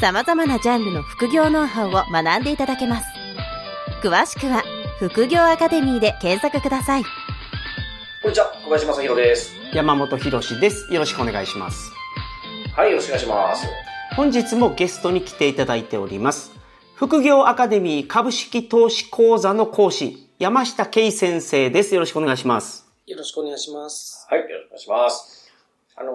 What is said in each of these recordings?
様々なジャンルの副業ノウハウを学んでいただけます詳しくは副業アカデミーで検索くださいこんにちは、小林正宏です。山本博史です。よろしくお願いします。はい、よろしくお願いします。本日もゲストに来ていただいております。副業アカデミー株式投資講座の講師、山下圭先生です。よろしくお願いします。よろしくお願いします。はい、よろしくお願いします。あの、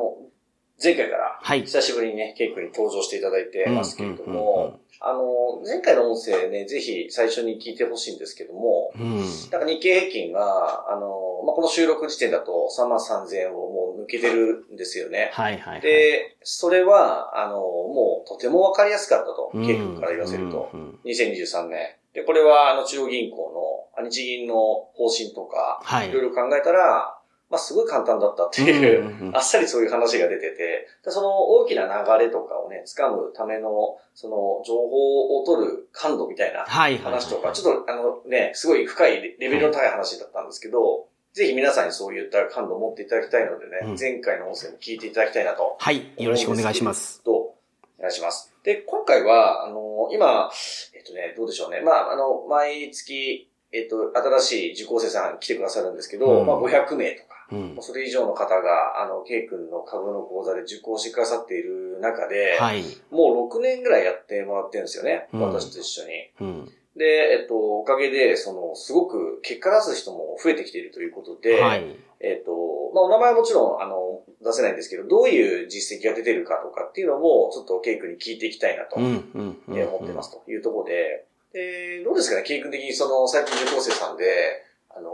前回から、はい久しぶりにね、ケイ君に登場していただいてますけれども、あの、前回の音声ね、ぜひ最初に聞いてほしいんですけども、うん。なんか日経平均が、あの、まあ、この収録時点だと3万3000円をもう抜けてるんですよね。はいはい、はい。で、それは、あの、もうとてもわかりやすかったと、うん、ケイ君から言わせると。うんうん2023年。で、これは、あの、中央銀行の、あ日銀の方針とか、はいいろいろ考えたら、まあ、すごい簡単だったっていう、うんうんうん あっさりそういう話が出てて、でその大きな流れとかをね、掴むための、その、情報を取る感度みたいな。話とか、ちょっと、あのね、すごい深いレベルの高い話だったんですけど、ぜひ皆さんにそういった感度を持っていただきたいのでね、うん前回の音声も聞いていただきたいなとはい。よろしくお願いします。と、お願いします。で、今回は、あの、今、えっとね、どうでしょうね。まあ、あの、毎月、えっと、新しい受講生さん来てくださるんですけど、うんまあ、500名とか、うん。それ以上の方が、あの、ケイ君の株の講座で受講してくださっている中で、はい。もう6年ぐらいやってもらってるんですよね。うん私と一緒に。うん。で、えっと、おかげで、その、すごく結果出す人も増えてきているということで、はい。えっ、と、まあ、お名前はもちろん、あの、出せないんですけど、どういう実績が出てるかとかっていうのも、ちょっとケイ君に聞いていきたいなと、思ってますというところで、で、どうですかね、ケイ君的にその、最近受講生さんで、あの、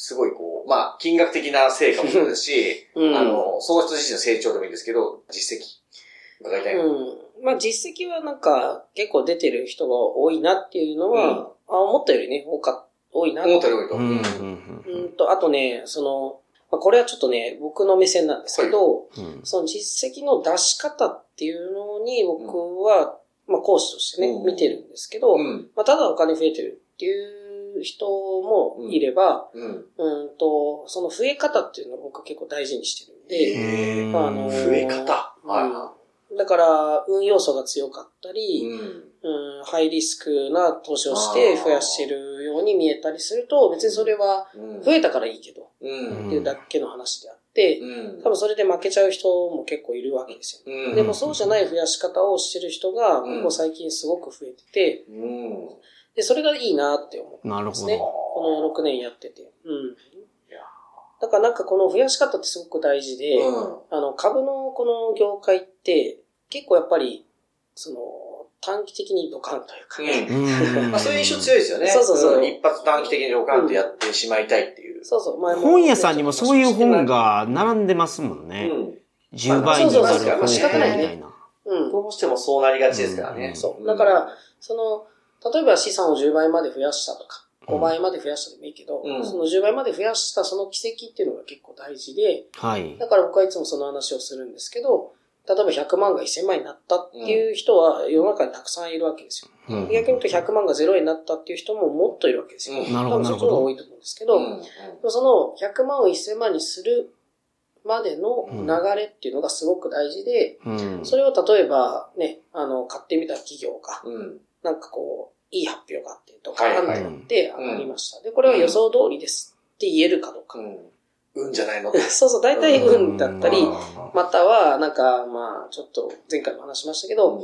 すごいこう、まあ、金額的な成果もそうですし、うん。あの、その人自身の成長でもいいんですけど、実績、伺いたいな。うん。まあ実績はなんか結構出てる人が多いなっていうのは、あ思ったよりね、多か、多いな思ったより多いと。うん。うん。うんと、あとね、その、まあ、これはちょっとね、僕の目線なんですけど、うん。その実績の出し方っていうのに僕は、まあ講師としてね、うん見てるんですけど、うん。まあただお金増えてるっていう人もいれば、うん。うんと、その増え方っていうのを僕は結構大事にしてるんで、へーあの増え方。はいはだから、運要素が強かったい。り、うん。うん、ハイリスクな投資をして増やしてるように見えたりすると、別にそれはうん増えたからいいけど、うん。っていうだけの話であって、うん多分それで負けちゃう人も結構いるわけですよ。うんでもそうじゃない増やし方をしてる人が、うんここ最近すごく増えてて、うん。で、それがいいなって思ってなるほますね。ど。この6年やってて。うんいや。だからなんかこの増やし方ってすごく大事で、うんあの、株のこの業界って、結構やっぱり、その、短期的にドカンというかね、うん まあそういう印象強いですよね。そうそうそうん一発短期的にドカンとやってしまいたいっていう。そうそう、前も本屋さんにもそういう本が並んでますもんね。うん。10倍になるそうそうそうまあ仕本方ないねみたいな。うん。どうしてもそうなりがちですからね。うんそう。だから、その、例えば資産を10倍まで増やしたとか、うん5倍まで増やしたでもいいけど、うんその10倍まで増やしたその奇跡っていうのが結構大事で、はい。だから僕はいつもその話をするんですけど、例えば100万が1000万になったっていう人は世の中にたくさんいるわけですよ。うん逆に言うと100万が0円になったっていう人ももっといるわけですよ。うんなるほど、多分そっちの方が多ど。いと思うんですけど、うんその100万を1000万にするまでの流れっていうのがすごく大事で、うん。それを例えばね、あの、買ってみた企業が、うん。なんかこう、いい発表があって、とはいはいか、あって上がりました。で、これは予想通りですって言えるかどうか。うん。うんじゃないのって。そうそう、大体運だったりうん、または、なんか、まあ、ちょっと前回も話しましたけど、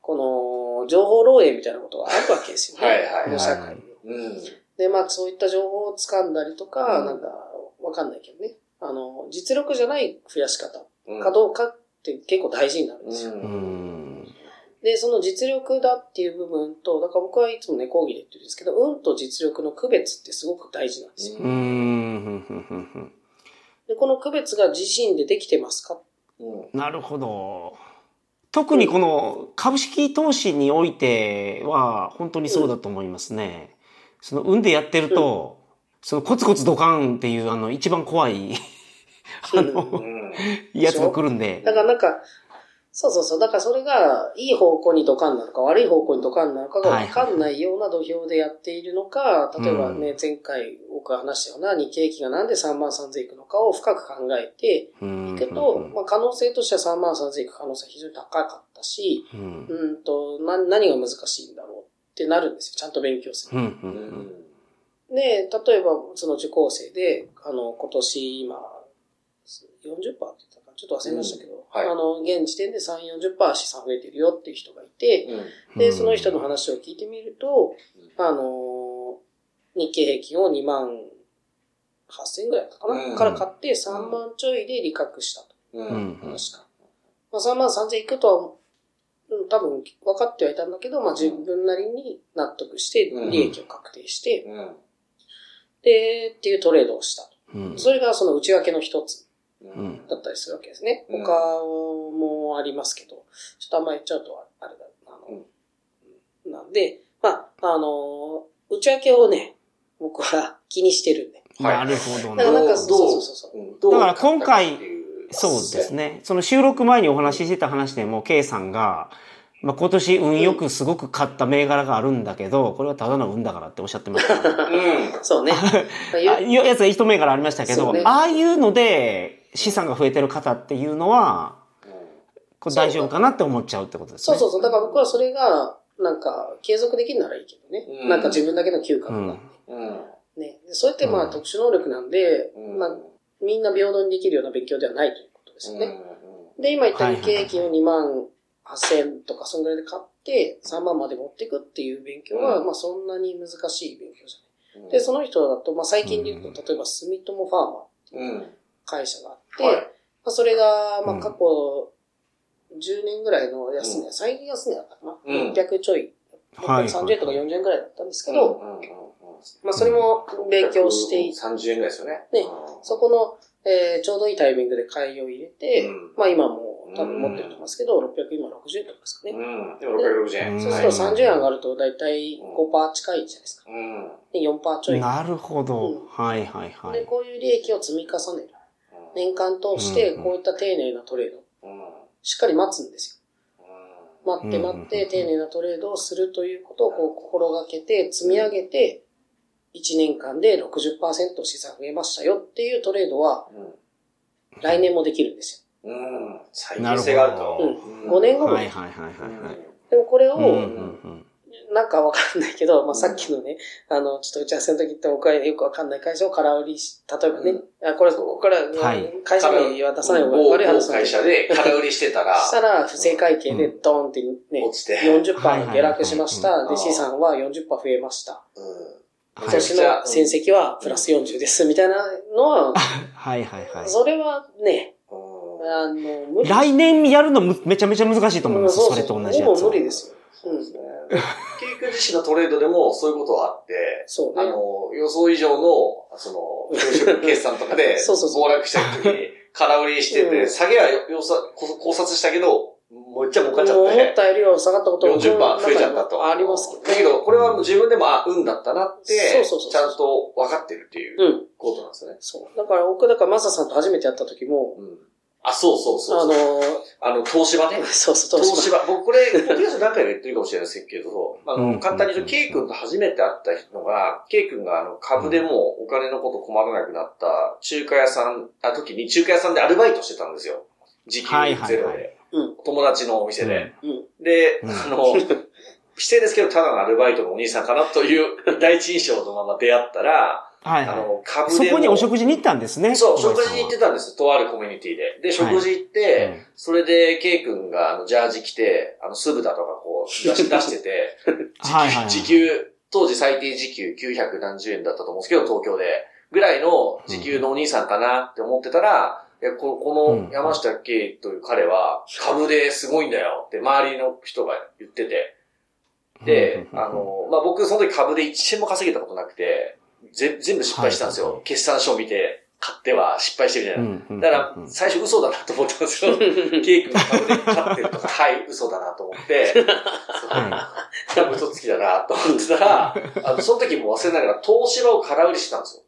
この、情報漏洩みたいなことがあるわけですよね。はいはい社会に。うん。で、まあ、そういった情報を掴んだりとか、うんなんか、わかんないけどね。あの、実力じゃない増やし方うんかどうかって結構大事になるんですよ。う。うんん。で、その実力だっていう部分と、だから僕はいつもね、講義で言ってるんですけど、運と実力の区別ってすごく大事なんですよ。うん。ふんふんふんふんで、この区別が自身でできてますか？うん。なるほど。特にこの株式投資においては本当にそうだと思いますね。その運でやってると、そのコツコツドカンっていうあの一番怖いあの、うん。やつが来るんで。だからなんか、そうそうそう。だからそれが、いい方向にドカンなのか、悪い方向にドカンなのかが分かんないような土俵でやっているのか、例えばね、前回僕が話したような日経平均がなんで3万3000いくのかを深く考えてうんいくと、まあ可能性としては3万3000いく可能性は非常に高かったし、うんうんと、な、何が難しいんだろうってなるんですよ。ちゃんと勉強する。うんううんん。で、例えば、その受講生で、あの、今年今、40%って言ったかちょっと忘れましたけど、うんはいあの、現時点で3、40%資産増えてるよっていう人がいて、うん。で、その人の話を聞いてみると、あの、日経平均を2万8000ぐらいだったかな、うんから買って3万ちょいで利確したと。う。うんん。確か。まあ、3万3000いくとは、うん多分分かってはいたんだけど、まあ自分なりに納得して、うん利益を確定して、うん。で、っていうトレードをしたと。うんそれがその内訳の一つ。だったりするわけですね。うん他もありますけど、ちょっとあんまり言っちゃうとあれだ、あの、なんで、まあ、あの、内訳をね、僕は気にしてるんで。なるほどね。だからなんか、どそううそうそうそう。だから今回そうですね。その収録前にお話ししてた話でも、K さんが、まあ、今年運よくすごく買った銘柄があるんだけど、これはただの運だからっておっしゃってましたね。うん。そうね。ま ああいうやつが一銘柄ありましたけど、ねああいうので資産が増えてる方っていうのは、これ大丈夫かなって思っちゃうってことですね。そうそうそう。だから僕はそれが、なんか、継続できるならいいけどね。うんなんか自分だけの嗅覚があって。うん。ね。でそれってまうんあ特殊能力なんで、うん。まあ、みんな平等にできるような勉強ではないということですよね。うん。で、今言った経平均を2万8000とか、そんぐらいで買って、3万まで持っていくっていう勉強は、うんまあそんなに難しい勉強じゃうんない。で、その人だと、まあ最近で言うと、例えば住友ファーマーうん。会社があって、はいまあそれが、まうんあ過去10年ぐらいの安値、うん最近安値だったかな。うん600ちょい。はい30円とか40円ぐらいだったんですけうんど、うんうんまあそれも勉強していて、30円ぐらいですよね。ねうんそこの、えーちょうどいいタイミングで買いを入れて、うんまあ今もう多分持ってると思いますけど、600今60円とかですかね。うん。でも660円。うんそうすると30円上がると大体5%近いじゃないですか。うん。で4%ちょい。なるほど。うんはいはいはで、い。こういう利益を積み重ねる。年間通してうんこういった丁寧なトレード、うん。しっかり待つんですよ。待ってうん待って丁寧なトレードをするということをこう心がけて積み上げて、1年間で60%資産増えましたよっていうトレードはうん。来年もできるんですうん。再現性があると。よ。うん。5年後も。はいはいはいはいはい。でもこれを、なんかわかんないけど、まあ、さっきのね、あの、ちょっと打ち合わせの時って僕はよくわかんない会社を空売りし、例えばね、あこれ、ここから、はい会社名は出さない方が某悪い話なんだけど会社で空売りしてたら、したら、不正会計でドーンってね、落ちて。40%下落しました。で、資産は40%増えました。うん。はい今年の戦績はプラス40です、みたいなのは、はいはいはい。それはね、うんあの、無理来年やるのむめちゃめちゃ難しいと思います。うんそれと同じやつをほぼ無。理ですよ。うんそうですね。ケイ君自身のトレードでもそういうことはあって、そうね。あの、予想以上の、その、決算とかで、そうそう暴落した時に、空売りしてて、うん下げはよさ考察したけど、めっちゃ儲かっちゃっ、思ってたよりは下がったことも40%増えちゃったと。ありますけどね。だけど、これはもう自分でも、あ、運だったなって、ちゃんと分かってるっていううん。ことなんですよね。そう。だから僕、だからマサさんと初めて会った時も、うん。あ、そうそうそうあ。のあの、東芝ね。そうそう、東東芝。芝。僕これ、僕や何回か言ってるかもしれないですけど、あうんの、簡単に言うと、ケイ君と初めて会ったのが、ケイ君があの、株でもうお金のこと困らなくなった中華屋さん、あ、時に中華屋さんでアルバイトしてたんですよ。時給はいはいはいゼロで。うん友達のお店で。うん。で、うんあの、不正ですけど、ただのアルバイトのお兄さんかなという第一印象のまま出会ったら、はいはあの、い。株でも。そこにお食事に行ったんですね。そう、食事に行ってたんです。とあるコミュニティで。で、食事行って、うんそれで、ケイ君が、あの、ジャージ着て、あの、酢豚とかこう、出し 出してて、時給はいはいはい時給、当時最低時給900何十円だったと思うんですけど、東京で。ぐらいの時給のお兄さんかなって思ってたら、いや、ここの山下圭という彼は、株ですごいんだよって周りの人が言ってて。で、あ、の、まあ、僕その時株で1円も稼げたことなくて、ぜ全部失敗したんですよ。決算書を見て、買っては失敗してるじゃない。うんうんだから、最初嘘だなと思ったんですよ。ケーキの株で買ってるとか、はい、嘘だなと思って、多分嘘つきだなと思ってたら、あの、その時も忘れながら東芝を空売りしてたんですよ。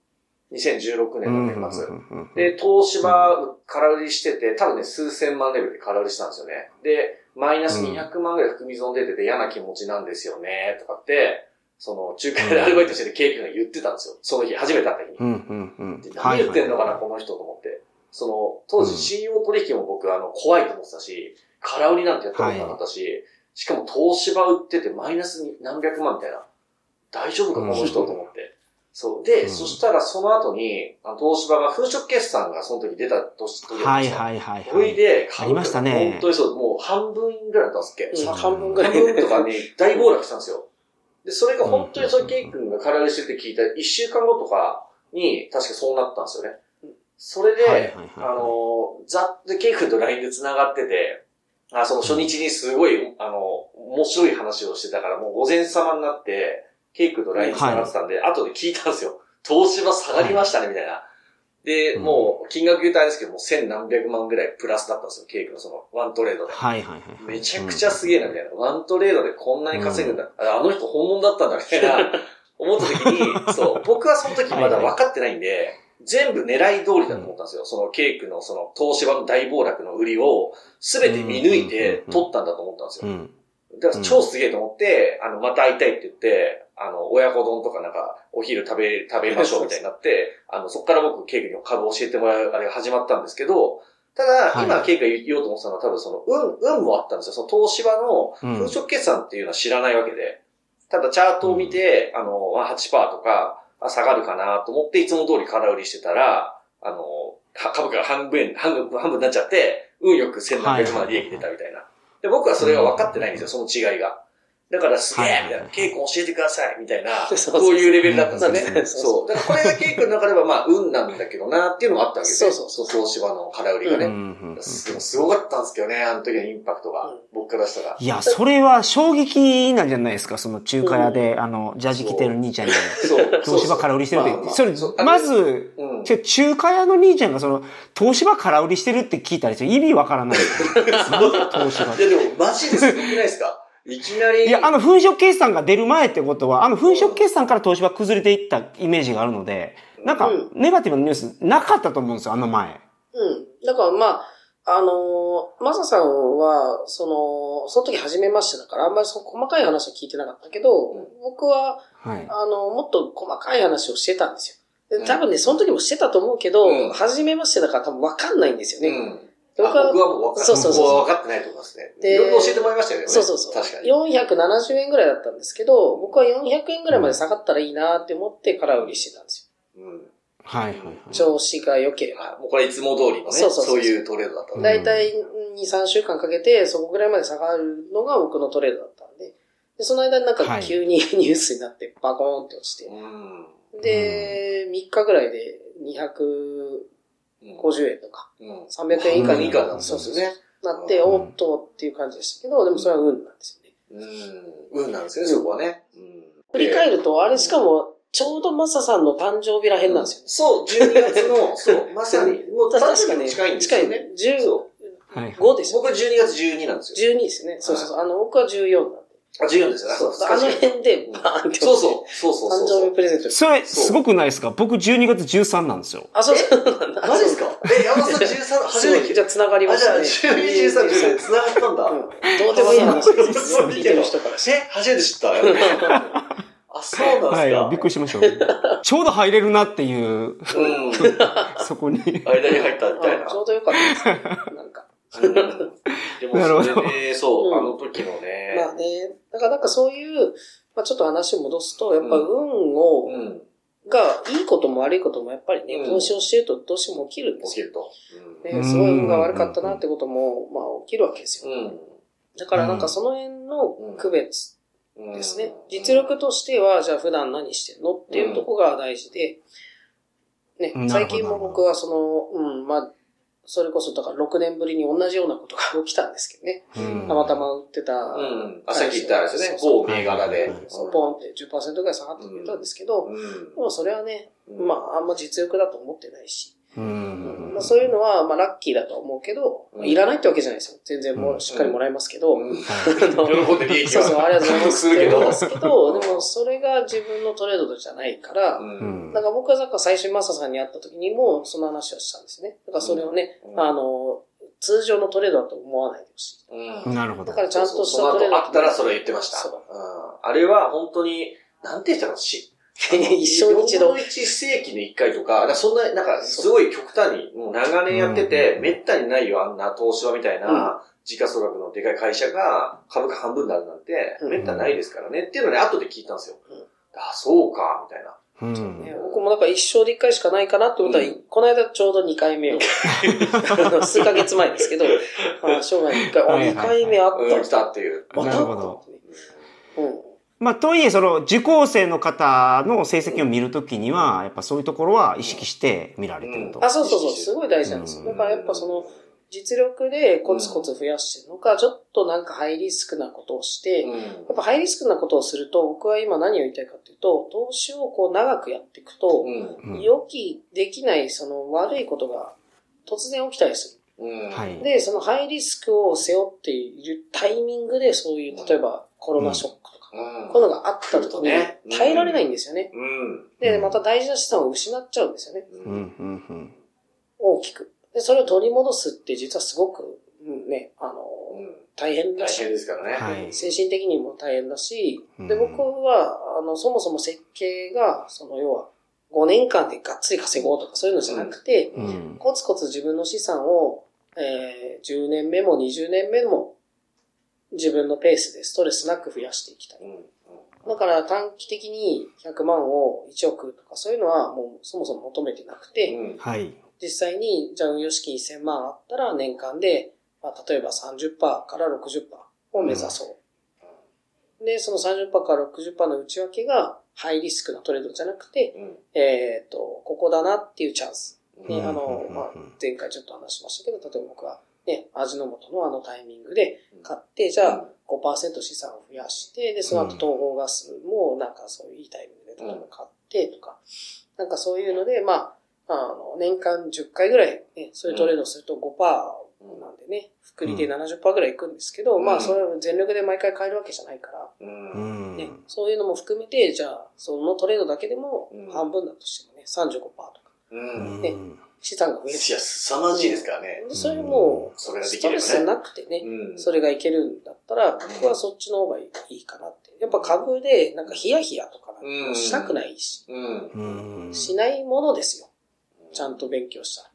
2016い。年の年末。うんで、東芝空売りしてて、多分ね、数千万レベルで空売りしたんですよね。で、マイナス200万ぐらい含み損出てて嫌な気持ちなんですよね、とかって、その、仲介でアルバイトしててケーキが言ってたんですよ。その日、初めて会った日に。うんうんうんで何言ってんのかな、はいこの人と思って。その、当時うん信用取引も僕、あの、怖いと思ってたし、空売りなんてやったことなかったし、しかも東芝売っててマイナスに何百万みたいな。大丈夫か、この人と思って。そう。で、うんそしたらその後に、あの東芝が粉飾決算がその時出た年、時はいい。はいはいそれはい。で、ありましたね本当にそう、もう半分ぐらいだったんですっけ、うんさ半分ぐらい。半分とかに大暴落したんですよ。で、それが本当にそれケイ君が空売りしてて聞いた1週間後とかに、確かそうなったんですよね。それで、はいはいはいはいあの、ザッでケイ君と LINE で繋がってて、あその初日にすごい、あの、面白い話をしてたから、もう午前様になって、ケイ君と LINE 繋がってたんで、後で聞いたんですよ。東芝下がりましたね、みたいな。で、うんもう、金額言うとあれですけども、千何百万ぐらいプラスだったんですよ、ケイ君のその、ワントレードで。はいはいはい。めちゃくちゃすげえな、みたいな。ワントレードでこんなに稼ぐんだ。ああの人本物だったんだ、みたいな。思った時に、そう、僕はその時まだ分かってないんで、全部狙い通りだと思ったんですよ。そのケイクのその東芝の大暴落の売りを全て見抜いて取ったんだと思ったんですよ。うん。だから超すげえと思って、あの、また会いたいって言って、あの、親子丼とかなんか、お昼食べ、食べましょうみたいになって、あの、そっから僕、ケイクに株教えてもらう、あれが始まったんですけど、ただ、はい今、ケイクが言おうと思ってたのは多分その、運、運もあったんですよ。その東芝のうん粉飾決算っていうのは知らないわけで、ただチャートを見て、あの、まあ8%とか、あ下がるかなと思って、いつも通り空売りしてたら、あの、か株価が半分、半分、半分になっちゃって、運よく1700万利益出たみたいな。で、僕はそれが分かってないんですよ、その違いが。だからすげえみたいな、ケイ君教えてくださいみたいな、そういうレベルだったんですよね。うんそう。だからこれがケイ君の中ではまあ、運なんだけどなっていうのもあったわけですそうそうそう東芝の空売りがうんうね。すすごかったんですけどね、あの時のインパクトがうん。僕からしたら。いや、それは衝撃なんじゃないですか、その中華屋で、あの、ジャージ着てる兄ちゃんに、そう。東芝空売りしてるって。それそう、まず、うん。中華屋の兄ちゃんがその、東芝空売りしてるって聞いたら、ちょ意味わからない。東 芝いやでも、マジですごくないですか？いきなり。いや、あの、粉飾決算が出る前ってことは、あの、粉飾決算から東芝崩れていったイメージがあるので、なんかうん、ネガティブなニュースなかったと思うんですよ、あの前。うん。だからまあ、あのーマサさんは、その、その時初めましてだから、あんまりその細かい話は聞いてなかったけど、うん僕は、はい。あの、もっと細かい話をしてたんですよ。多分ね、その時もしてたと思うけど、うん初めましてだから多分わかんないんですよね。うん。僕はもう分かそうそうそう僕は分かってないと思いますね。でいろいろ教えてもらいましたよね。そうそうそう。確かに。470円ぐらいだったんですけど、僕は400円ぐらいまで下がったらいいなって思って空売りしてたんですうん。はいはいはいよ。。調子が良ければ。もうこれいつも通りのね、そうそうそうそういうトレードだっただいたい2、3週間かけて、そこぐらいまで下がるのが僕のトレードだったんで、でその間になんか急にニュースになってバコーンって落ちて、うん。で、3日ぐらいで250円とか、うん。300円以下に以下なんですよね。なって、うんおっとっていう感じでしたけど、でもそれは運なんですよね。うん。運なんですよね、そこはね。うん。振り返ると、あれしかも、ちょうどマサさんの誕生日らへんなんですよ。そう、12月の、そう、まさに、もう誕生日も近いんですよね。近い。そはい15ですよ。僕12月12なんですよ。12ですね。そうそうそう。あの、僕は14なんで。あ、14ですよね。そうそうあの辺でバーンってそうそう。そうそうそう誕そう。生日プレゼントそれ、すごくないですか？僕12月13なんですよ。あ、そうそうなんだ。マジですか？え、山田さん13、初めてじゃあ、繋がりた。あ、じゃあ、ましたね。12、13って繋がったんだ。うんどうでもいい話ですよ。聞いてる人から。え、初めて知った。あ、そうなんですか。はい、びっくりしました。ちょうど入れるなっていう、うん。そこに。間に入ったみたいなあち。ょうどよかったですね。なんか。うんでも、なるほどそれで、そうう、んあの時のね。まあね、だからなんかそういう、まあちょっと話を戻すと、やっぱ運を、うん。が、いいことも悪いこともやっぱりね、うん投資をしてるとどうしても起きるんですよ。起きると。ね、すごい運が悪かったなってことも、まあ起きるわけですよ。うん。だからなんかその辺の区別うん。ですね。実力としては、じゃあ普段何してんのっていうとこが大事で、ねうん、最近も僕はその、うん、まあ、それこそだから6年ぶりに同じようなことが起きたんですけどね。うんたまたま売ってた、うん。あ、さっき言ったあれですよね。某銘柄で。そうポンって10%ぐらい下がってくれたんですけど、うん。でもそれはね、うんまあ、あんま実力だと思ってないし、うん。まあ、そういうのは、まあ、ラッキーだとは思うけど、うん。いらないってわけじゃないですよ。全然もうしっかりもらえますけど、うん。あ の喜んで利益そうそう、ありがとうございます。するけど。ですけど、でもそれが自分のトレードじゃないから、うん。だから僕はだから最初にマサさんに会った時にもその話をしたんですね。だからそれをね、うん。あの、通常のトレードだと思わないでほしい。うん。なるほど。だか。らちゃんとそうしたトレード。そうその後あったらそれ言ってました。そう。うん。あれは本当に、なんて言ったの？し、一生に一度4分の1世紀に1回とか、かそんな、なんかすごい極端に、もう長年やってて、うんめったにないよ、あんな東芝みたいな、時価総額のでかい会社が株価半分になるなんて、うんめったにないですからね。っていうのね、後で聞いたんですよ。うんあ、そうか、みたいな。うんね僕もなんか一生で一回しかないかなって思ったら、うんこの間ちょうど2回目を、数ヶ月前ですけど、あ生涯に1回、あ、はいはい2回目あった。うん、来たっていう。またなるほど。うん。まあ、とはいえ、その、受講生の方の成績を見るときには、やっぱそういうところは意識して見られてると。あ、そうそうそう、すごい大事なんですよ。うんだからやっぱその、実力でコツコツ増やしてるのか、ちょっとなんかハイリスクなことをして、うんやっぱハイリスクなことをすると、僕は今何を言いたいかというと、投資をこう長くやっていくと、うん。うん予期できないその悪いことが突然起きたりする。で、そのハイリスクを背負っているタイミングでそういう、例えばコロナショック。こういうのがあった時にね耐えられないんですよね。うん。で、また大事な資産を失っちゃうんですよね。うん、うん、うん。大きく。で、それを取り戻すって実はすごく、うんね、あの、うん大変だ大し、変ですからね。はい。精神的にも大変だし、うんで、僕は、あの、そもそも設計が、その、要は、5年間でがっつり稼ごうとかそういうのじゃなくて、うん。コツコツ自分の資産を、えー、10年目も20年目も自分のペースでストレスなく増やしていきたい。うん。だから短期的に100万を1億とかそういうのはもうそもそも求めてなくて、うん。はい。実際に、じゃあ運用資金1000万あったら年間で、まあ、例えば30%から60%を目指そう。で、その30%から60%の内訳がハイリスクなトレードじゃなくて、うん。えっ、と、ここだなっていうチャンス。あの、まあ、前回ちょっと話しましたけど、例えば僕はね、味の素のあのタイミングで買って、じゃあ5%資産を増やして、で、その後東方ガスもなんかそういういいタイミングで例えば買ってとか、なんかそういうので、まあ、あの、年間10回ぐらい、ね、そういうトレードをすると5%なんでね、複利で70%ぐらいいくんですけど、うん。まあ、それを全力で毎回買えるわけじゃないから。ね、そういうのも含めて、じゃあ、そのトレードだけでもうん。半分だとしてもね、35%とか、うん。ね資産が増える。いや、凄まじいですからね。でそれも、それがでストレス。なくてね、うん。それがいけるんだったら、僕はそっちの方がいいかなって。やっぱ株で、なんかヒヤヒヤとかなんしたくないし、うん。うん。しないものですよ。ちゃんと勉強したら。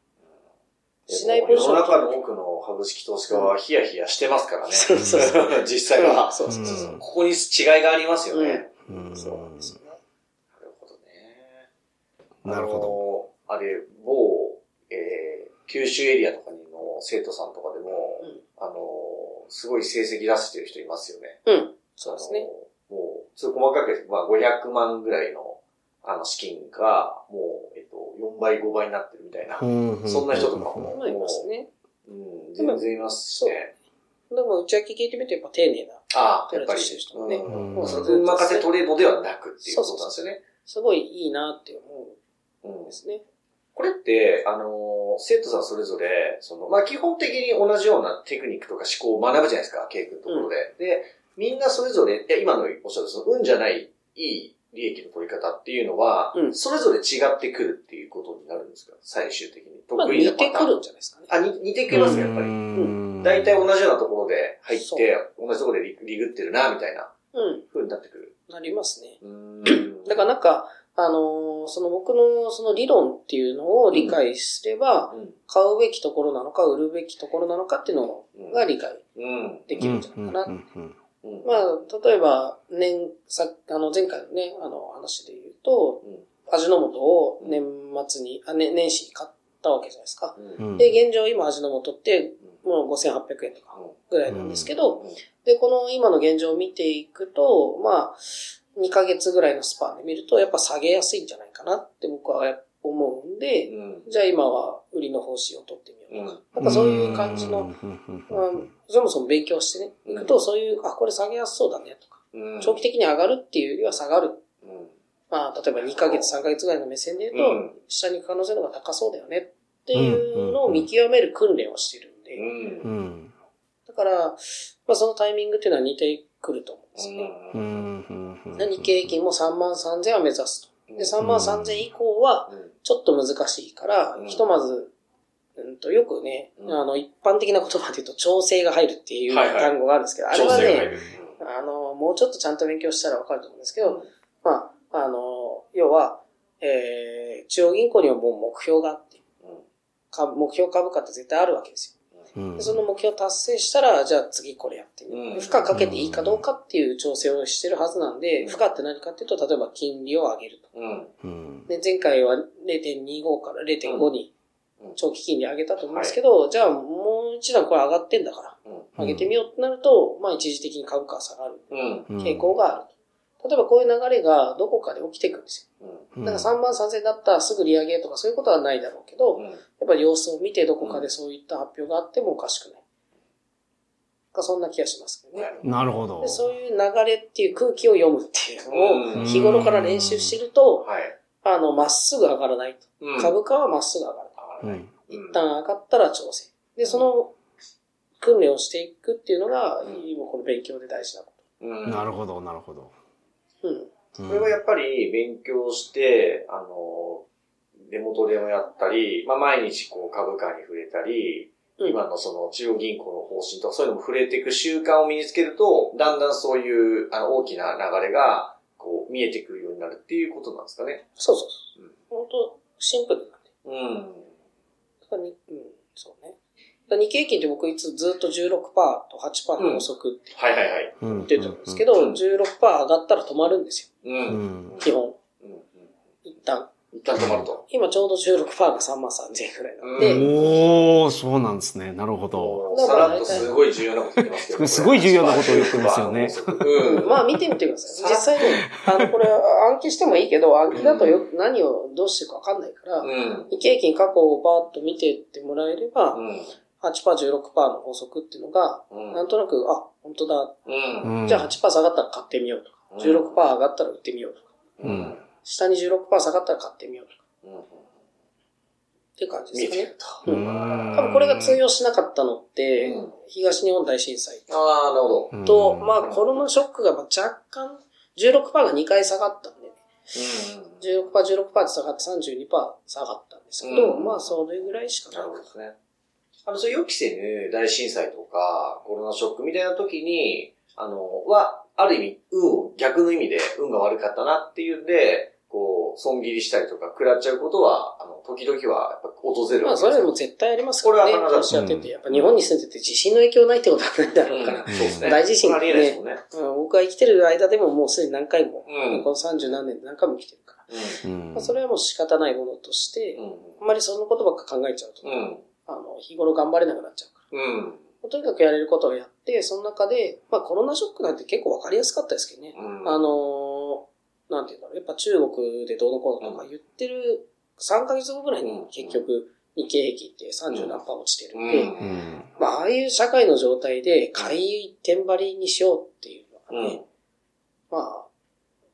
しない世ポジションの中の多くの株式投資家はヒヤヒヤしてますからね。そうそうそ 実際は。そうそうそう。うんここに違いがありますよね。うんそうなんですよね。なるほどね。なるほど。ど。あれ、某、えー、九州エリアとかにの生徒さんとかでも、うんあの、すごい成績出してる人いますよね。うん。そうですね。もう、ちょっと細かく、まあ、500万ぐらいの、あの、資金が、もう、えっと、4倍、5倍になってるみたいな。うんそんな人とかもまあいますね。うん、全然いますしね。でも、内訳聞いてみて、やっぱ丁寧な。ああ、やっぱりトレードしてる人もね。うんもうそそうの任せトレードではなくっていうことなんですよね。すごいいいなって思うんうんですね。これって、あのー、生徒さんそれぞれ、その、まあ、基本的に同じようなテクニックとか思考を学ぶじゃないですか、ケイ君のところで。で、みんなそれぞれ、いや、今のおっしゃる、その、運じゃない、いい利益の取り方っていうのは、うんそれぞれ違ってくるっていうことになるんですか？最終的に。まあ、得意な似てくるんじゃないですかね。あ、に似てきますね、やっぱり。り大体同じようなところで入って、同じところでリリグってるな、みたいなうん。風になってくる。なりますね。うーんだからなんか、あのーその僕のその理論っていうのを理解すれば、うん。買うべきところなのか、売るべきところなのかっていうのが理解うん。できるんじゃないかな。まあ、例えば、年、さ、あの、前回のね、あの、話で言うと、うん。味の素を年末に、あ、ね、年始に買ったわけじゃないですか。で、現状今味の素って、もう5800円とかぐらいなんですけど、うん。で、この今の現状を見ていくと、まあ、2ヶ月ぐらいのスパンで見ると、やっぱ下げやすいんじゃないかなって僕は思うんで、うん。じゃあ今は売りの方針を取ってみようとか。なんかそういう感じの、うん、そもそも勉強してね、いくと、そういう、あ、これ下げやすそうだねとか、うん長期的に上がるっていうよりは下がる。うんまあ、例えば2ヶ月、3ヶ月ぐらいの目線で言うと、うん下に行く可能性の方が高そうだよね。っていうのを見極める訓練をしてるんで、うん。だから、まあそのタイミングっていうのは似てくると思うんですよね。うん。うん。うんで日経平均も3万3000は目指すと。で、3万3000以降はちょっと難しいから、うんひとまず、うんとよくね、うんあの、一般的な言葉で言うと調整が入るっていう単語があるんですけど、あれはね。あの、もうちょっとちゃんと勉強したらわかると思うんですけど、うんまあ、あの、要は、えー、中央銀行にはもう目標があって、株目標株価って絶対あるわけですよ。うん。でその目標達成したら、じゃあ次これやってみる。う。ん。負荷かけていいかどうかっていう調整をしてるはずなんで、うん。負荷って何かっていうと、例えば金利を上げると。で、前回は0.25から0.5にうん。長期金利上げたと思うんですけど、じゃあもう一段これ上がってんだから、上げてみようってなると、まあ一時的に株価は下がる傾向がある。と。例えばこういう流れがどこかで起きてくるんですよ。うんだから3万3000だったらすぐ利上げとかそういうことはないだろうけど、うん。やっぱり様子を見てどこかでそういった発表があってもおかしくない。かそんな気がしますけどね。なるほどで。そういう流れっていう空気を読むっていうのうんを日頃から練習してると、はい。あの、まっすぐ上がらないと。うん株価はまっすぐ上がる。うん。一旦上がったら調整。で、その訓練をしていくっていうのが、うん今この勉強で大事なこうんなるほど、なるほど。と。うん。うんこれはやっぱり勉強して、あの、デモトレもやったり、まあ、毎日こう株価に触れたり、うん今のその中央銀行の方針とかそういうのも触れていく習慣を身につけると、だんだんそういうあの大きな流れがこう見えてくるようになるっていうことなんですかね。そうそうそう。本当シンプルなんで。うん。うん、そうね。日経平均って僕いつずっと16%と8%の法則ってはいはいはい。うん言ってたんですけど、うん16%上がったら止まるんですう。うん。基本。うん一旦。一旦止まると。今ちょうど16%が3万3000円くらいなんで、おー、そうなんですね。なるほど。さらっとすごい重要なこと言ってますけど。すごい重要なことを言ってますよねうん。まあ見てみてください。実際ね、あの、これ暗記してもいいけど、暗記だとよ何をどうしてるかわかんないから、うん。日経平均過去をバーッと見てってもらえれば、うん。8%、16%の法則っていうのが、うん。なんとなく、あ、本当だ。じゃあ8%下がったら買ってみようとか、16%上がったら売ってみようとか、うん。下に16%下がったら買ってみようとか、うん。っていう感じですかね。ん。うん。多分これが通用しなかったのって、うん。東日本大震災。ああ、なるほど。うん。と、まあコロナショックがまあ若干、16%が2回下がったんで、16%、16%って下がって32%下がったんですけど、うん。まあそれぐらいしかなないるほどですね。あの、そういう予期せぬ大震災とか、コロナショックみたいな時に、あの、は、ある意味、運を、逆の意味で運が悪かったなっていうんで、こう、損切りしたりとか、食らっちゃうことは、あの、時々は、やっぱ訪れるまあわけですそれでも絶対ありますからね。これは必ずやってて、やっぱ日本に住んでて地震の影響ないってことはないだろうから。うんそうですね。大地震ありえないですもんね。うん僕が生きてる間でももうすでに何回も、うんこの30何年で何回も生きてるから。うんまあ、それはもう仕方ないものとして、うん。あんまりそのことばっか考えちゃうと、うん。あの、日頃頑張れなくなっちゃうから。うん。とにかくやれることをやって、その中で、まあコロナショックなんて結構わかりやすかったですけどね。うん。あのーなんていうんだろう、やっぱ中国でどうのこうのとか言ってる3ヶ月後ぐらいに結局日経平均って30何パー落ちてるんで、うんうんまあああいう社会の状態で買い一点張りにしようっていうのがね、まあ、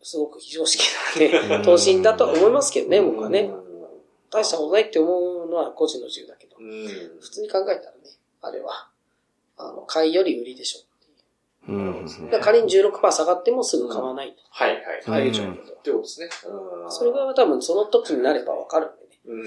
すごく非常識なね、投資だとは思いますけどね、僕はね。大したことないって思うのは個人の自由だけど、うん。普通に考えたらね、あれは、あの、買いより売りでしょう。うんだから仮に16%下がってもすぐ買わないと。はいはい。ああいう状況で。ってことですね。うんそれが多分その時になればわかるんでね。うん。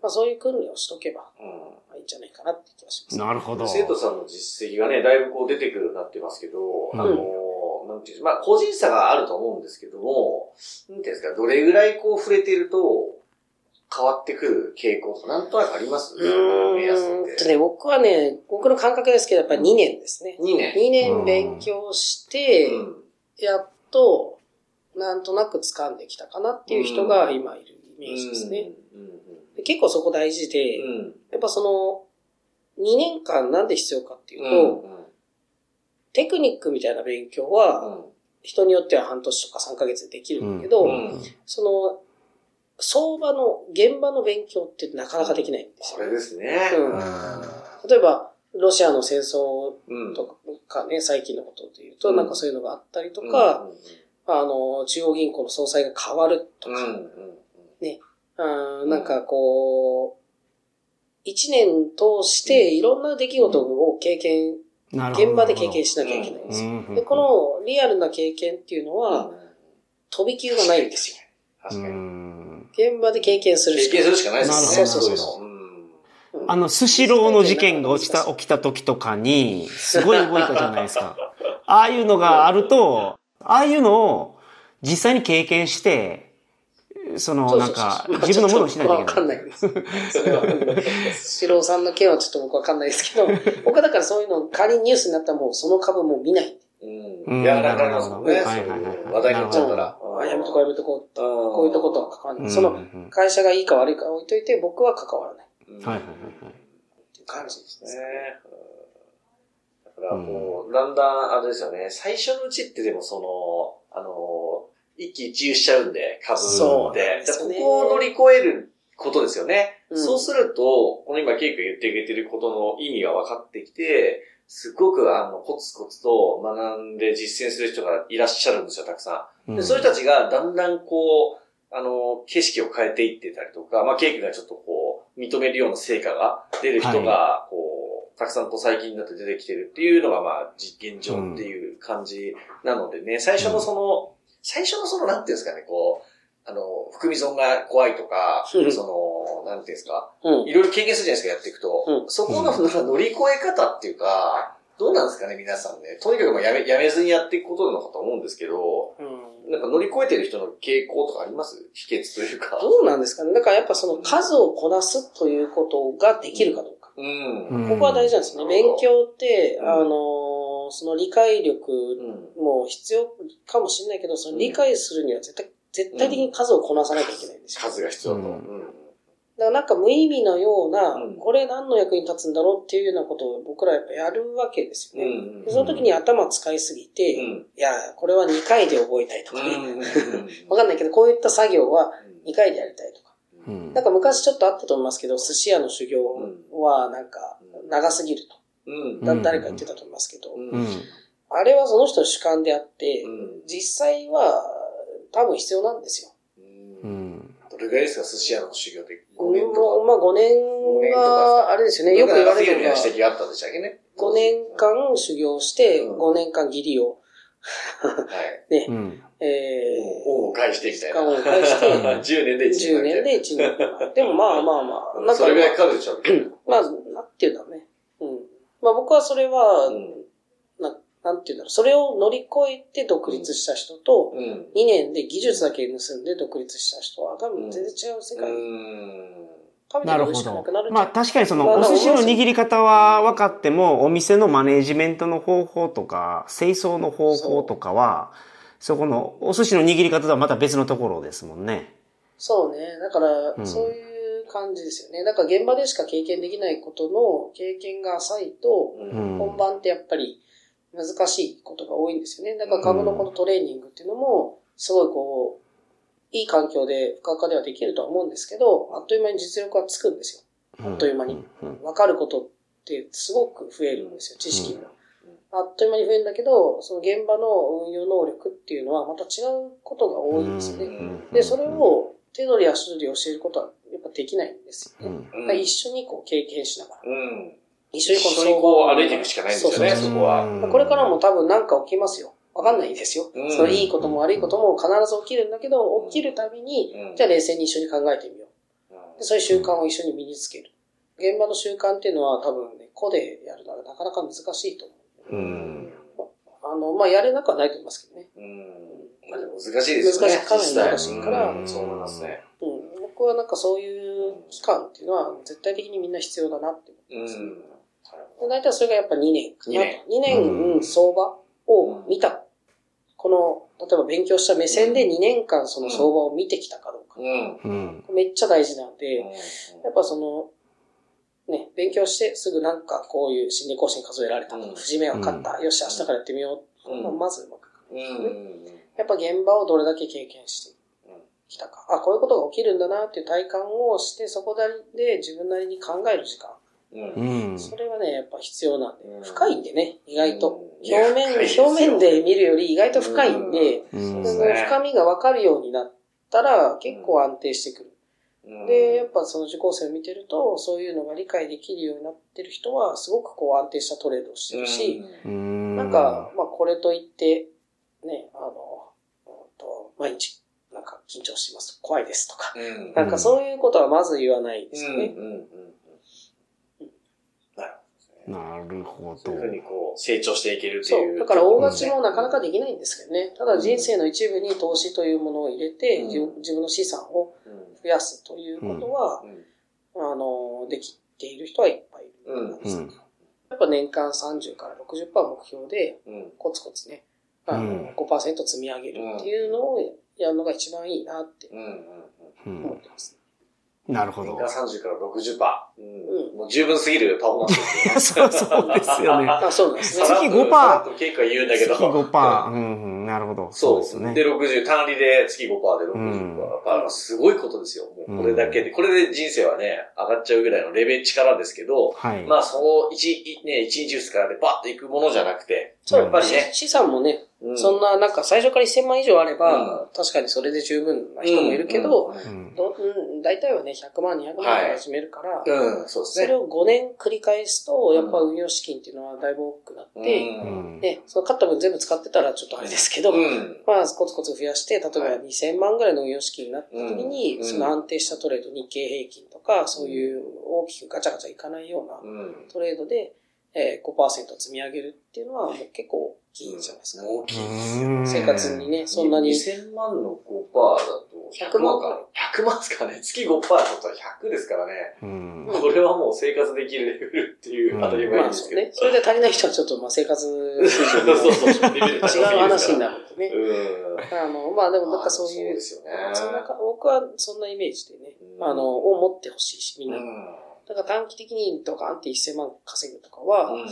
まあそういう訓練をしとけば、うん。まあいいんじゃないかなって気がします。なるほど。生徒さんの実績がね、だいぶこう出てくるようになってますけど、うんあの、なんていうまあ個人差があると思うんですけども、なんていうんですか、どれぐらいこう触れていると変わってくる傾向となんとなくあります？うーん目安ね、僕はね、僕の感覚ですけど、やっぱり2年ですね。2年。2年勉強して、うんやっと、なんとなく掴んできたかなっていう人が今いるイメージですね。。結構そこ大事で、うん。やっぱその、2年間なんで必要かっていううん。と、テクニックみたいな勉強は、人によっては半年とか3ヶ月でできるんだけど、うんその、相場の、現場の勉強ってなかなかできないんですよ。これですね。うん例えば、ロシアの戦争うん。とかね、最近のことで言うと、うんなんかそういうのがあったりとか、あの、中央銀行の総裁が変わるとうん、うか、ん。あーなんかこ一年通していろんな出来事を経験、現場で経験しなきゃいけないんですよ。で、このリアルな経験っていうのは、飛び級がないんですよ。確かに。現場で経験するしか経験するしかないですね。そうそうそう。あの、スシローの事件が起きた、起きた時とかに、すごい動いたじゃないですか。ああいうのがあると、ああいうのを実際に経験して、その、なんか、自分のものをしないといけない。わかんないです。それは、スシローさんの件はちょっと僕わかんないですけど、僕はだからそういうの、仮にニュースになったらもうその株も見ない。うん。いや、なかなかね、話題になっちゃうから。あ、やめとこうやめとこう。こういったことは関わらない。その、会社がいいか悪いか置いといて、僕は関わらない。はいはいはい。っていう感じですね。だからもう、だんだん、あれですよね、最初のうちってでもその、あの、一喜一憂しちゃうんで、株で。でここを乗り越えることですよね。うん、そうすると、この今、ケイ君言ってくれてることの意味が分かってきて、すごくあの、コツコツと学んで実践する人がいらっしゃるんですよ、たくさん。でそういう人たちがだんだんこう、あの、景色を変えていってたりとか、まあ、ケイ君がちょっとこう、認めるような成果が出る人が、こう、たくさんこう最近になって出てきてるっていうのが、まあ、実験上っていう感じなのでね、最初のその、最初のその、なんていうんですかね、こう、あの、含み損が怖いとか、その、なんていうんですか、いろいろ経験するじゃないですか、やっていくと。そこの乗り越え方っていうか、どうなんですかね、皆さんね。とにかくやめ、やめずにやっていくことなのかと思うんですけど、なんか乗り越えてる人の傾向とかあります？秘訣というか。どうなんですかね。だからやっぱその数をこなすということができるかどうか。うん。ここは大事なんですね。勉強って、あの、その理解力も必要かもしれないけど、その理解するには絶対、絶対的に数をこなさなきゃいけないんですよ。数が必要と。だからなんか無意味のような、これ何の役に立つんだろうっていうようなことを僕らやっぱやるわけですよね。その時に頭使いすぎて、いや、これは2回で覚えたいとかね。わかんないけど、こういった作業は2回でやりたいとか。なんか昔ちょっとあったと思いますけど、寿司屋の修行はなんか長すぎると。だ誰か言ってたと思いますけど、あれはその人の主観であって、実際は多分必要なんですよ。どれぐらいですか、寿司屋の修行で5年とか。まあ5年が、あれですよね、よく言われるのが。指摘があったんでしたっけね。5年間修行して、5年間義理を。はい。ね。えー、恩を返してみたいな。恩を返して。10年で1年。10年で1年。でもまあまあまあ。それぐらいかかるでしょうまあ、なんていうんだろうね。うん。まあ僕はそれは、ななんていうんだろう、それを乗り越えて独立した人と、2年で技術だけ盗んで独立した人は多分全然違う世界。なるほど。まあ確かにそのお寿司の握り方は分かっても、お店のマネージメントの方法とか、清掃の方法とかは、そこのお寿司の握り方とはまた別のところですもんね。そうね。だから、そういう感じですよね。だから現場でしか経験できないことの経験が浅いと、本番ってやっぱり難しいことが多いんですよね。だから株のこのトレーニングっていうのも、すごいこう、いい環境で深化ではできるとは思うんですけど、あっという間に実力はつくんですよ。あっという間に。わかることってすごく増えるんですよ、知識が。あっという間に増えるんだけど、その現場の運用能力っていうのはまた違うことが多いんですよね。で、それを手取り足取り教えることはやっぱできないんですよね。うん、一緒にこう経験しながら。うん、一緒にこの相場を歩いていくしかないんですよね、そこは。これからも多分何か起きますよ。わかんないですよ。そのいいことも悪いことも必ず起きるんだけど、起きるたびに、じゃあ冷静に一緒に考えてみよう。でそういう習慣を一緒に身につける。現場の習慣っていうのは多分ね、個でやるのはなかなか難しいと思う。うん、あの、まあ、やれなくはないと思いますけどね。うん。まあ、難しいですね。難しい、かなり難しいから。そう思いますね。うん。僕はなんかそういう期間っていうのは絶対的にみんな必要だなって思ってます、うん。大体それがやっぱ2年かなと。2年、2年相場を見た。この、例えば勉強した目線で2年間その相場を見てきたかどうか。うん。めっちゃ大事なので、やっぱその、ね、勉強してすぐなんかこういう心理更新数えられたとか、節目は勝った、よし、明日からやってみよう。まずうまくいく、ね。やっぱ現場をどれだけ経験してきたか。あ、こういうことが起きるんだなっていう体感をして、そこで自分なりに考える時間。うん、それはね、やっぱ必要なんで。深いんでね、意外と。表面、表面で見るより意外と深いんで、その深みがわかるようになったら結構安定してくる。で、やっぱその受講生を見てると、そういうのが理解できるようになってる人は、すごくこう安定したトレードをしてるし、なんか、まあこれといって、ね、あの、と毎日なんか緊張します。怖いですとか、なんかそういうことはまず言わないですよね。なるほど。そういうふうにこう、成長していけるっていう。そう。だから大勝ちもなかなかできないんですけどね。ただ人生の一部に投資というものを入れて、うん、自分の資産を増やすということは、うん、あの、できている人はいっぱいいるんです、うん、やっぱ年間30から60%目標で、コツコツね、あの5%積み上げるっていうのをやるのが一番いいなって思ってます。なるほど。年間30から60%。うん。もう十分すぎるパフォーマンスです そうそうですよね。あ、そうですね。月5%。さと結構言うんだけど。月5%。うん、うん、なるほど。そうですね。で、60、単利で月5%で60%。だからすごいことですよ。もうこれだけで。これで人生はね、上がっちゃうぐらいのレベル力ですけど、はい。まあ、その1、ね、1日2日でバッといくものじゃなくて、そう、やっぱりね。資産もね、そんな、なんか最初から1000万以上あれば、確かにそれで十分な人もいるけど、大体はね、100万、200万から始めるから、そうですね。それを5年繰り返すと、やっぱ運用資金っていうのはだいぶ多くなって、ね、その買った分全部使ってたらちょっとあれですけど、まあ、コツコツ増やして、例えば2000万ぐらいの運用資金になった時に、その安定したトレード、日経平均とか、そういう大きくガチャガチャいかないようなトレードで、えー、5%積み上げるっていうのはもう結構大きいんじゃないですか。大きい生活にね、そんなに。2000万の5%だと100万か。100万ですかね。月5%だったら100ですからね。うん。これはもう生活できるレベルっていう当たり前ですけど。まあ、ね。それで足りない人はちょっとまあ生活 水準そうそうそう。違う話になるんでね。うん。あの、まあでもなんかそういう。そうですよね。そんなか僕はそんなイメージでね、あの、を持ってほしいし、みんな。うんだから短期的にドカンって1000万稼ぐとかは、うん、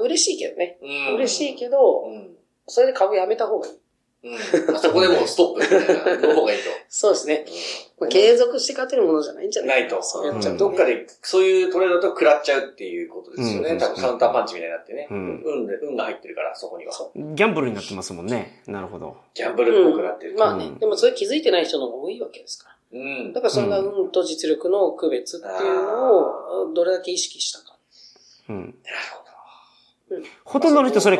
嬉しいけどね。うん、嬉しいけど、うん、それで株やめた方がいい。うん、そこでもう ストップみたいな、の方がいいと。そうですね。まあ、継続して勝てるものじゃないんじゃない？ないと。そうやっちゃう、どっかで、そういうトレードと食らっちゃうっていうことですよね。多分カウンターパンチみたいになってね。運で、運が入ってるから、そこには。ギャンブルになってますもんね。なるほど。ギャンブルっぽくなってる。まあね、でもそれ気づいてない人の方が多いわけですから。うん。だからそれが運と実力の区別っていうのを、どれだけ意識したか。うん。なるほど。ほとんどの人それ、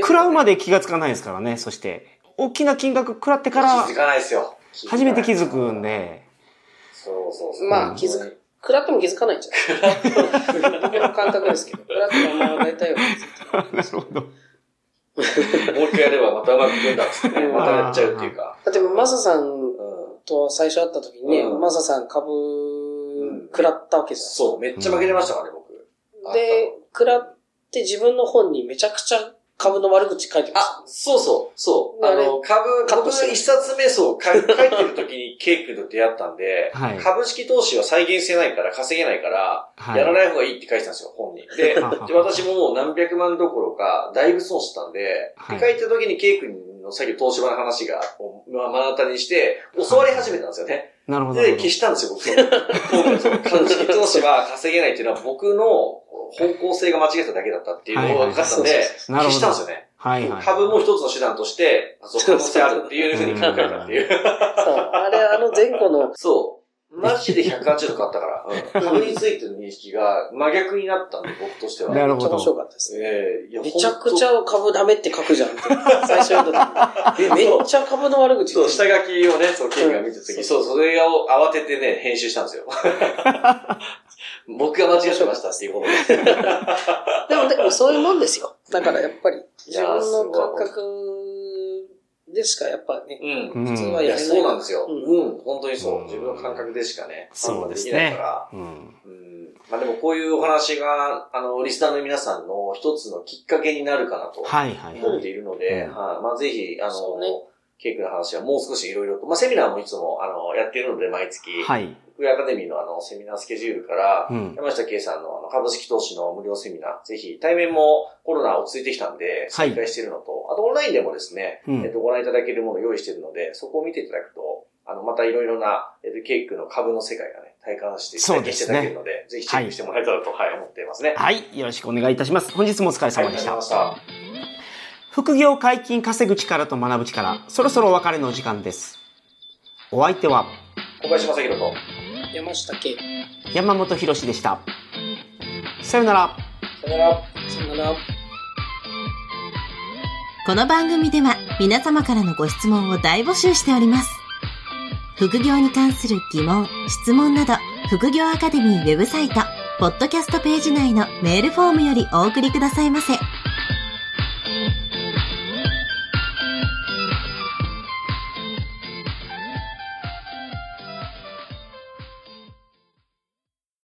食らうまで気がつかないですからね、そして。大きな金額食らってから、気づかないですよ。初めて気づくんで。そうそうそう。まあ、気づく。食らっても気づかないんじゃない僕の感覚ですけど。食らってもまあ大体は気づく。なるほど。もう一回やればまたうまくいくんだっつって、またやっちゃうっていうか。だってマサさんと最初会った時にね、マサさん株食らったわけじゃん。そう、めっちゃ負けてましたからね、僕。で、食らって自分の本にめちゃくちゃ株の悪口書いてます。あ、そうそう、そう。あの、株、僕一冊目そう 書いてる時にケイ君と出会ったんで、はい、株式投資は再現性ないから稼げないから、はい、やらない方がいいって書いてたんですよ、本に。で、で私ももう何百万どころか、だいぶ損したんで、はい、書いた時にケイ君のさっき東芝の話が、まあ、目の当たりにして、教わり始めたんですよね。なるほど。で、消したんですよ、僕。株式投資は稼げないっていうのは僕の方向性が間違えただけだったっていうのが分かったんで、消したんですよね。はいはい。株も一つの手段として、そう可能性あるっていうふうに考えたっていう。そう。あれ、あの前後の。そう。マジで180度変わったから、うん、株についての認識が真逆になったんで、僕としては。なるほど。面白かったです。えー、めちゃくちゃ株ダメって書くじゃんって。最初やった時。え、めっちゃ株の悪口そう、下書きをね、そう、ケンが見た時、そう、それを慌ててね、編集したんですよ。僕が間違ってましたっていうことで。でも、でもそういうもんですよ。だからやっぱり、自分の感覚でしかやっぱね、うん、普通はやれない。そうなんですよ。うん、本当にそう。自分の感覚でしかね、そうできないから。うん。まあでもこういうお話が、あの、リスナーの皆さんの一つのきっかけになるかなと思っているので、はい、まあぜひ、あの、ケイクの話はもう少しいろいろと、まあセミナーもいつも、あの、やっているので毎月、はい。福井アカデミーのあの、セミナースケジュールから、うん、山下圭さんのあの株式投資の無料セミナー、ぜひ、対面もコロナ落ち着いてきたんで、再開しているのと、はい、あとオンラインでもですね、うん、えっと、ご覧いただけるものを用意しているので、そこを見ていただくと、あの、またいろいろな、えっと、ケイクの株の世界がね、体感して、体験していただけるので、ぜひチェックしてもらえたらと、はい、思っていますね。はい。よろしくお願いいたします。本日もお疲れ様でした。はい、ありがとうございました。副業解禁稼ぐ力と学ぶ力、そろそろお別れの時間です。お相手は、小林正宏と、山下圭。山本博史でした。さよなら。さよなら。さよなら。この番組では皆様からのご質問を大募集しております。副業に関する疑問、質問など、副業アカデミーウェブサイト、ポッドキャストページ内のメールフォームよりお送りくださいませ。